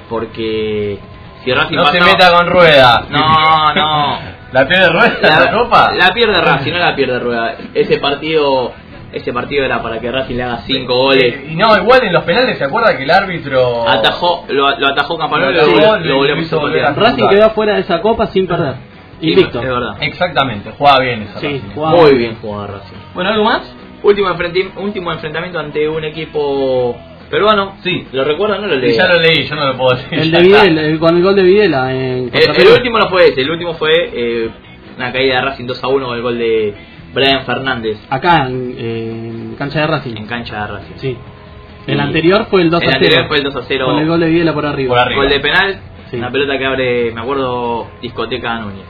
Porque si Racing No se meta con rueda. No, no. [LAUGHS] ¿La pierde rueda la, copa? La pierde Racing, no la pierde Rueda. Ese partido, ese partido era para que Racing le haga 5 goles. Y no, igual en los penales se acuerda que el árbitro Atajó, lo, lo atajó Campanolo y Lo lo, lo, lo volvió a. Racing quedó afuera de esa copa sin perder. Sí, Invicto. Es verdad. Exactamente, jugaba bien esa Sí, jugaba Muy bien jugado Racing. Bueno, ¿algo más? Último, enfrenti- último enfrentamiento ante un equipo peruano. Sí. ¿Lo recuerdan? No lo Sí, leí. ya lo leí, yo no lo puedo decir. El de. Videla, el- con el gol de Videla en El, contra el último no fue ese, el último fue eh, una caída de Racing 2 a 1 con el gol de Brian Fernández Acá en, en cancha de Racing. en cancha de Racing. Sí. El Y- anterior fue el 2 el a 0. anterior fue el 2 a 0. Con el gol de Videla por arriba. Por arriba. Gol de penal, Sí. una pelota que abre, me acuerdo, discoteca Núñez.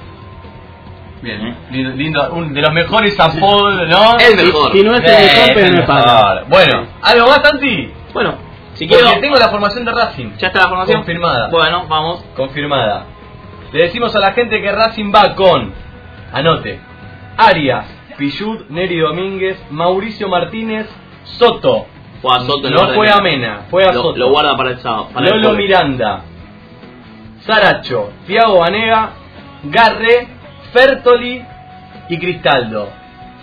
Bien, ¿eh? lindo, lindo, un de los mejores apodos, ¿no? [LAUGHS] El mejor. Si no es el Bien, mejor, pero el no es para. mejor. Bueno, ¿algo más, Santi? Bueno, si Porque quiero. tengo la formación de Racing. Ya está la formación. Confirmada. Bueno, vamos. Confirmada. Le decimos a la gente que Racing va con, anote, Arias, Pichut, Neri Domínguez, Mauricio Martínez, Soto. Juega Soto en no de juega Mena. Mena, juega Lo, Soto. lo guarda para el sábado. Para el Lolo jueves. Miranda, Saracho, Tiago Vanega, Garre, Fertoli y Cristaldo.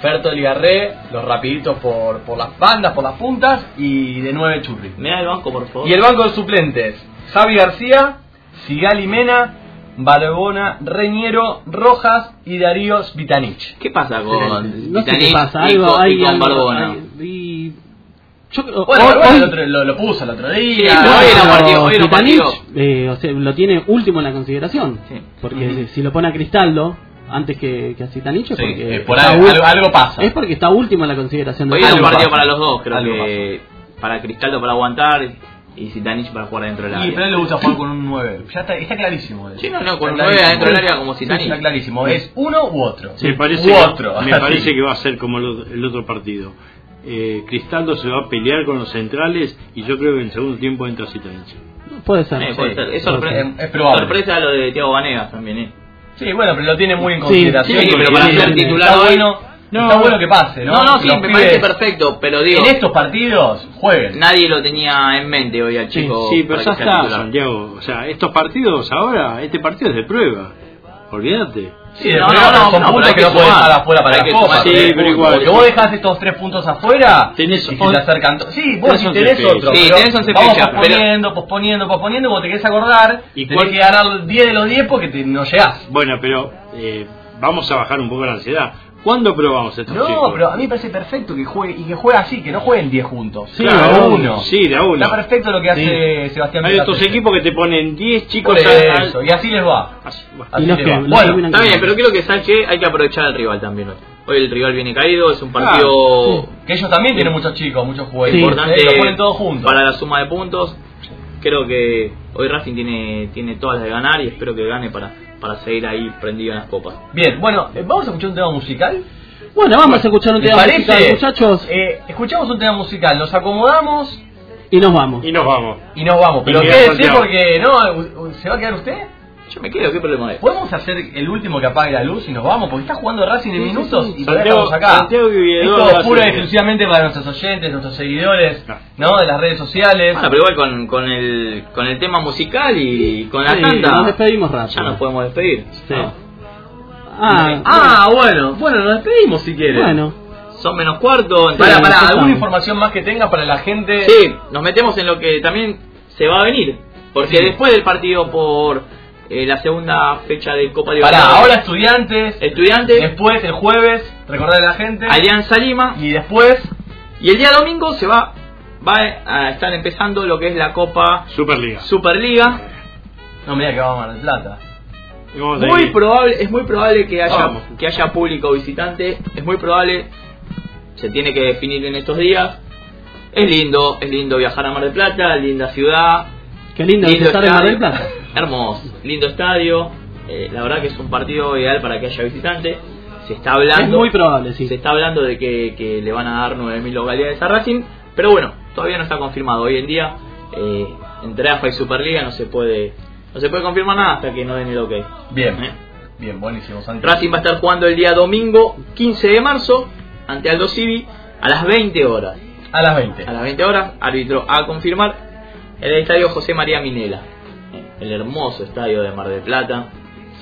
Ferto Ligarré, los rapiditos por, por las bandas, por las puntas y de 9 Churri. Me da el banco, por favor. Y el banco de suplentes, Javi García, Sigali Mena, Balbona, Reñero, Rojas y Darío Vitanich. ¿Qué pasa con No sé qué pasa, y algo, con- y hay con algo- Barbona? hay- y- yo creo- Bueno, hoy- Barbona hoy- el otro- lo, lo puso el otro día. Sí, hoy era partido, hoy era partido. eh, o sea, lo tiene último en la consideración. Sí. Porque si lo pone a Cristaldo antes que, que a es Sí, porque por algo, ul- algo, algo pasa. es porque está último en la consideración. de Hoy un Algo partido pasa. para los dos, creo Algo que para Cristaldo para aguantar y Zitanich para jugar dentro del área. pero a él le gusta jugar con un 9. Ya está, está clarísimo. eso. Sí, no, no, con un 9 clarísimo. adentro del área como Sí, Zitanich. Está clarísimo. Es uno u otro. Me parece, u que- otro. me [LAUGHS] parece que va a ser como el, el otro partido. Eh, Cristaldo se va a pelear con los centrales y yo creo que en el segundo tiempo entra Zitanich. Puede ser. Eh, puede Sí, ser. Es, puede sorpre-. Es probable. sorpresa lo de Thiago Vanegas también, ¿eh? Sí, bueno, pero lo tiene muy en consideración. sí, pero para está ser titular está bueno, No. está bueno que pase, ¿no? No, no, sí, Los me parece perfecto, pero digo, En estos partidos jueguen. nadie lo tenía en mente hoy al chico. Sí, pero ya está, titular. Santiago. O sea, estos partidos ahora, este partido es de prueba. Olvídate. Sí, No, no, no, no, son no, puntos que que no puedes sumar. dejar afuera para que pero igual. Porque vos dejás estos tres puntos afuera Tenés y se te acercan. Sí, vos tenés si tenés otro. Sí, tenés fechas, posponiendo, posponiendo, posponiendo, vos te querés acordar ¿Y y tenés cuál- que ganar 10 de los 10 porque te, no llegás. Bueno, pero eh, vamos a bajar un poco la ansiedad. ¿Cuándo probamos estos No, chicos? pero a mí me parece perfecto que juegue y que juegue así, que no jueguen 10 juntos. Sí, Claro, de a uno. Sí, de a uno. Está perfecto lo que hace Sebastián Hay Picasso. equipos que te ponen 10 chicos Por al- eso, y así les va. Así, bueno. Les que- va. Bueno, Está bien, pero creo que sabes que hay que aprovechar al rival también hoy. Hoy el rival viene caído, es un partido que ellos también tienen muchos chicos, muchos Sí. jugadores. importante Lo ponen todos juntos. para la suma de puntos. Creo que hoy Racing tiene, tiene todas las de ganar y espero que gane para, para seguir ahí prendido en las copas. Bien, bueno, eh, vamos a escuchar un tema musical. Bueno, vamos a escuchar un ¿Les tema parece? musical, muchachos, Eh, escuchamos un tema musical, nos acomodamos y nos vamos. Y nos vamos. y nos vamos. Pero quédese porque no, ¿se va a quedar usted? Yo me quedo, ¿qué problema hay? ¿Podemos hacer el último que apague la luz y nos vamos? Porque está jugando Racing en Sí, minutos sí. y todavía Santiago- estamos acá. Santiago Esto es pura y exclusivamente para nuestros oyentes, nuestros seguidores. ¿no? De las redes sociales. Bueno, pero igual con, con, el, con el tema musical y con la Sí, tanda, nos despedimos rápido. ya nos podemos despedir. Sí. ¿no? Ah, Ah, bueno, bueno, nos despedimos si quieren. bueno. Son menos cuarto. Para, entonces- para, ¿alguna estamos. información más que tenga para la gente? Sí, nos metemos en lo que también se va a venir. Porque Sí. después del partido por eh, la segunda fecha de Copa Para, Libertadores, ahora estudiantes, estudiantes, después el jueves, recordar a la gente. Alianza Lima, Y después, y el día domingo se va, va a estar empezando lo que es la Copa Superliga. Superliga. no me diga que vamos a Mar del Plata. Muy probable, es muy probable que haya, Vamos. que haya público visitante, es muy probable, se tiene que definir en estos días. Es lindo, es lindo viajar a Mar del Plata, linda ciudad, Qué lindo es estar en Mar del Plata. Hermoso, lindo estadio. eh, la verdad que es un partido ideal para que haya visitante. Se está hablando. Es muy probable, sí. Se está hablando de que, que le van a dar 9.000 localidades a Racing. Pero bueno, todavía no está confirmado. Hoy en día, eh, entre AFA y Superliga no se puede no se puede confirmar nada hasta que no den el ok. Bien, Eh. bien, buenísimo, Santi. Racing va a estar jugando el día domingo 15 de marzo ante Aldo Civi a las 20 horas. A las 20. A las 20 horas, árbitro a confirmar en el estadio José María Minela. Eh, El hermoso estadio de Mar del Plata.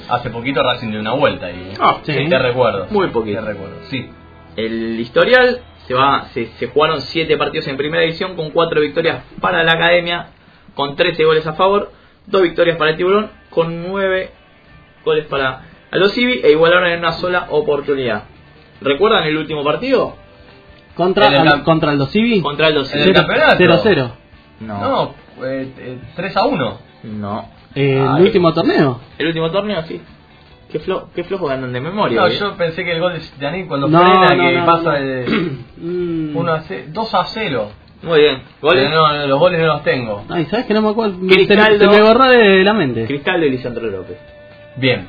Hace poquito Racing dio una vuelta y Ah, sí. te recuerdo. Muy poquito. Te recuerdo, sí. El historial se va se, se jugaron 7 partidos en primera división con 4 victorias para la academia, con 13 goles a favor, 2 victorias para el tiburón, con 9 goles para Aldo Civi e igualaron en una sola oportunidad. ¿Recuerdan el último partido? Contra, el al- contra el Civi. Contra Aldo ¿En Civi. el campeonato? 0-0. No. No, eh, eh, 3 a 1. No. Eh, el último torneo. El último torneo, sí. Qué, flo, qué flojo andan de memoria. No, eh. yo pensé que el gol de Yannick cuando No, frena no, que no, pasa no. de [CLEARS THROAT] Mm. 1 a 0, 2 a 0. Muy bien. ¿Goles? No, no, los goles no los tengo. Ay, ¿sabes que no me acuerdo? Se, Cristaldo. se me borró de la mente. Cristal de Lisandro López. Bien.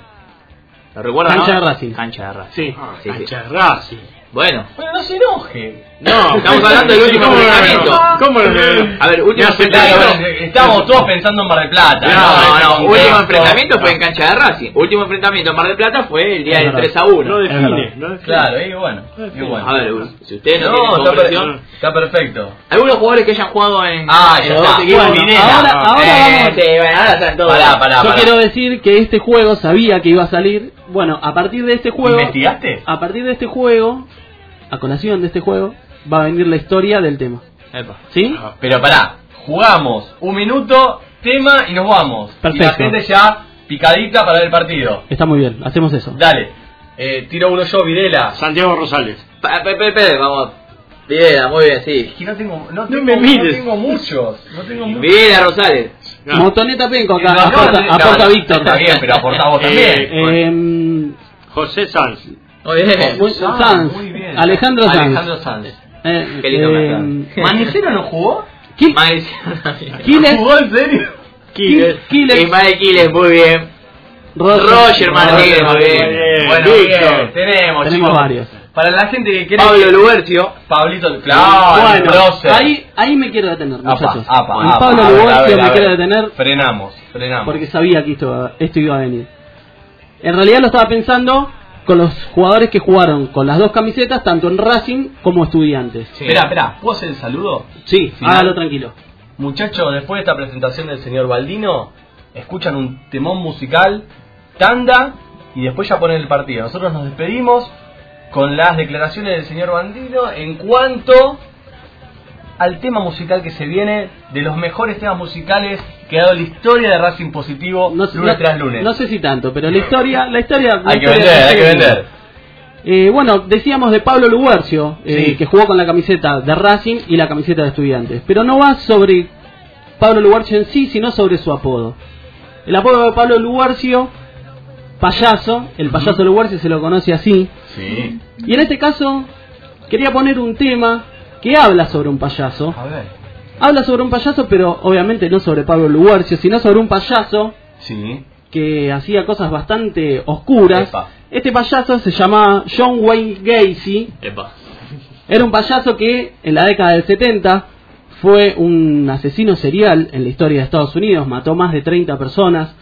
¿Lo recuerdan? Cancha no? de Racing. Cancha de Racing. Sí. Ah, Sí, sí. cancha de Racing. Bueno, Bueno, no se enoje. No, estamos hablando del último ¿Cómo lo enfrentamiento. ¿Cómo lo veo? A ver, último enfrentamiento. bueno, estábamos todos pensando en Mar del Plata. No, no, ese último enfrentamiento fue en cancha de Racing. Último enfrentamiento en Mar del Plata fue el día del verdad. 3 a 1. No define, no define. Claro, y bueno. Y bueno. A ver, si ustedes no, No, tienen está, per- comprensión, está perfecto. algunos jugadores que hayan jugado en, Ah, ya está. ahora- ahora Eh, vamos- sí, bueno, ahora están todos. Pará, pará, Yo pará. quiero decir que este juego sabía que iba a salir. Bueno, a partir de este juego. ¿Investigaste? A partir de este juego a colación de este juego, va a venir la historia del tema. Epa. ¿Sí? Pero pará, jugamos un minuto, tema y nos vamos. Y la Perfecto. gente ya picadita para ver el partido. Está muy bien, hacemos eso. Dale, eh, tiro uno yo, Videla. Santiago Rosales. Pa- pe- pe- pe- vamos. Videla, muy bien, sí. Es que no tengo, no No tengo, me no mires. tengo muchos. No tengo muchos. Videla Rosales. No. Motoneta Penco acá, aporta, no, aporta no, Víctor. Está bien, pero aportá vos [LAUGHS] también. Eh, José Sanz. Muy bien. Ah, Sanz, muy bien. Alejandro Sanz. Alejandro Sanz. Eh, Qué lindo eh. [LAUGHS] ¿Manicero no jugó? Qui-. Quiles, ¿Jugó en serio? Qui- Quiles, Ismael Quiles, muy bien. Roger, Roger Martínez, muy bien. bien. Bueno, bien, tenemos, Tenemos chicos. varios. Para la gente que quiere... Pablo Lubercio. Pablito, claro, Bueno, ahí, ahí me quiero detener, Apa, muchachos. apa, En apa, Pablo a me quiero detener Frenamos, frenamos. porque sabía que esto, esto iba a venir. En realidad lo estaba pensando con los jugadores que jugaron con las dos camisetas, tanto en Racing como estudiantes. Espera, espera, ¿puedo hacer el saludo? Sí, Final. hágalo tranquilo. Muchachos, después de esta presentación del señor Baldino, escuchan un temón musical, tanda, y después ya ponen el partido. Nosotros nos despedimos con las declaraciones del señor Baldino en cuanto al tema musical que se viene, de los mejores temas musicales que ha dado la historia de Racing Positivo No, sé- lunes no- tras lunes. no sé si tanto, pero la historia, la historia, la hay que vender, hay que vender. Eh, bueno, decíamos de Pablo Luguercio, eh, Sí. que jugó con la camiseta de Racing y la camiseta de Estudiantes. Pero no va sobre Pablo Luguercio en sí, sino sobre su apodo. El apodo de Pablo Luguercio, payaso, el payaso Luguercio se lo conoce así. Sí. Y en este caso, quería poner un tema que habla sobre un payaso. A ver. Habla sobre un payaso, pero obviamente no sobre Pablo Luguercio, sino sobre un payaso Sí. que hacía cosas bastante oscuras. Epa. Este payaso se llamaba John Wayne Gacy. Epa. Era un payaso que en la década del 70 fue un asesino serial en la historia de Estados Unidos, mató más de 30 personas.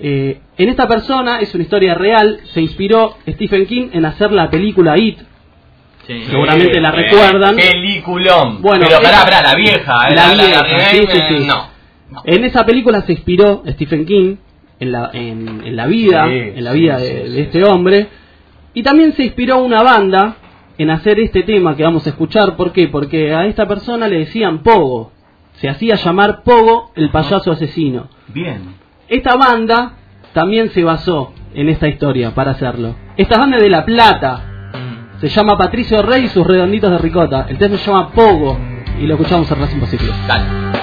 Eh, en esta persona, es una historia real, se inspiró Stephen King en hacer la película It. Sí. Seguramente la recuerdan. Peliculón. Bueno, pero pará, esa- pará, la vieja. eh, La la, vieja, sí, eh. No. no. En esa película se inspiró Stephen King en la, en, en la vida, en la vida de, de este hombre. Y también se inspiró una banda en hacer este tema que vamos a escuchar. ¿Por qué? Porque a esta persona le decían Pogo. Se hacía llamar Pogo el payaso asesino. Bien. Esta banda también se basó en esta historia para hacerlo. Esta banda es de La Plata. Se llama Patricio Rey y sus redonditos de ricota. El tema se llama Pogo. Y lo escuchamos en Racing Positivo. Dale.